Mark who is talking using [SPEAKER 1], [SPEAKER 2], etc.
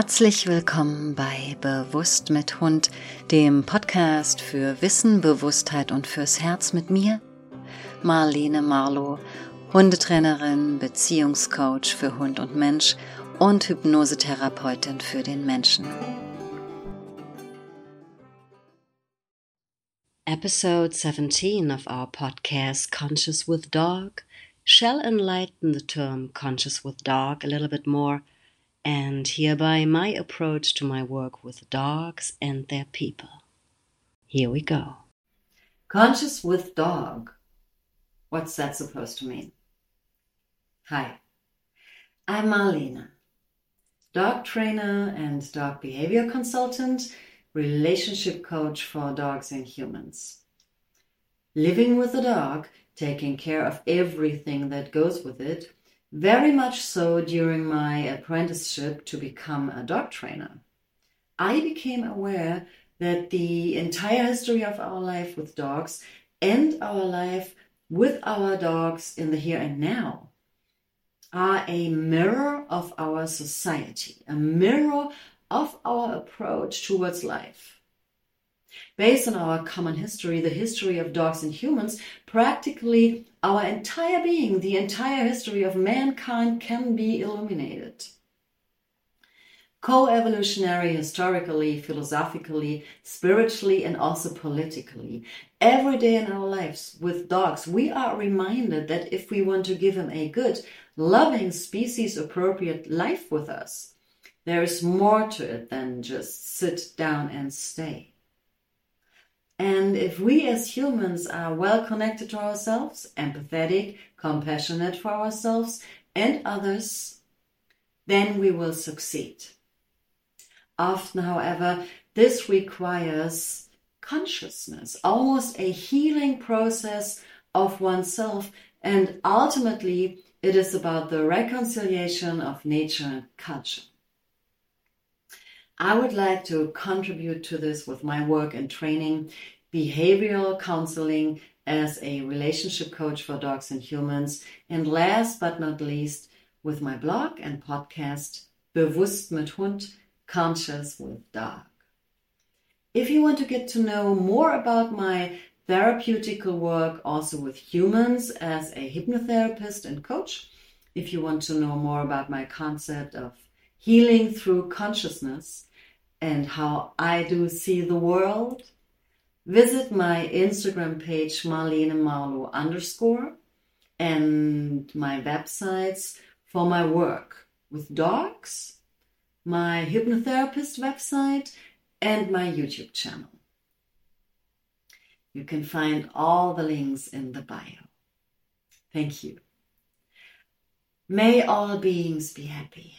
[SPEAKER 1] Herzlich willkommen bei Bewusst mit Hund, dem Podcast für Wissen, Bewusstheit und fürs Herz mit mir, Marlene Marlow, Hundetrainerin, Beziehungscoach für Hund und Mensch und Hypnosetherapeutin für den Menschen. Episode 17 of our podcast Conscious with Dog shall enlighten the term Conscious with Dog a little bit more and hereby my approach to my work with dogs and their people. Here we go. Conscious with dog. What's that supposed to mean? Hi, I'm Marlene, dog trainer and dog behavior consultant, relationship coach for dogs and humans. Living with a dog, taking care of everything that goes with it, very much so during my apprenticeship to become a dog trainer. I became aware that the entire history of our life with dogs and our life with our dogs in the here and now are a mirror of our society, a mirror of our approach towards life. Based on our common history, the history of dogs and humans, practically our entire being, the entire history of mankind can be illuminated. Co-evolutionary, historically, philosophically, spiritually, and also politically. Every day in our lives with dogs, we are reminded that if we want to give them a good, loving, species appropriate life with us, there is more to it than just sit down and stay. And if we as humans are well connected to ourselves, empathetic, compassionate for ourselves and others, then we will succeed. Often, however, this requires consciousness, almost a healing process of oneself, and ultimately, it is about the reconciliation of nature and culture. I would like to contribute to this with my work and training, behavioral counseling as a relationship coach for dogs and humans, and last but not least, with my blog and podcast, Bewusst mit Hund, Conscious with Dog. If you want to get to know more about my therapeutical work also with humans as a hypnotherapist and coach, if you want to know more about my concept of healing through consciousness, and how I do see the world, visit my Instagram page Marlene Marlow underscore and my websites for my work with dogs, my hypnotherapist website, and my YouTube channel. You can find all the links in the bio. Thank you. May all beings be happy.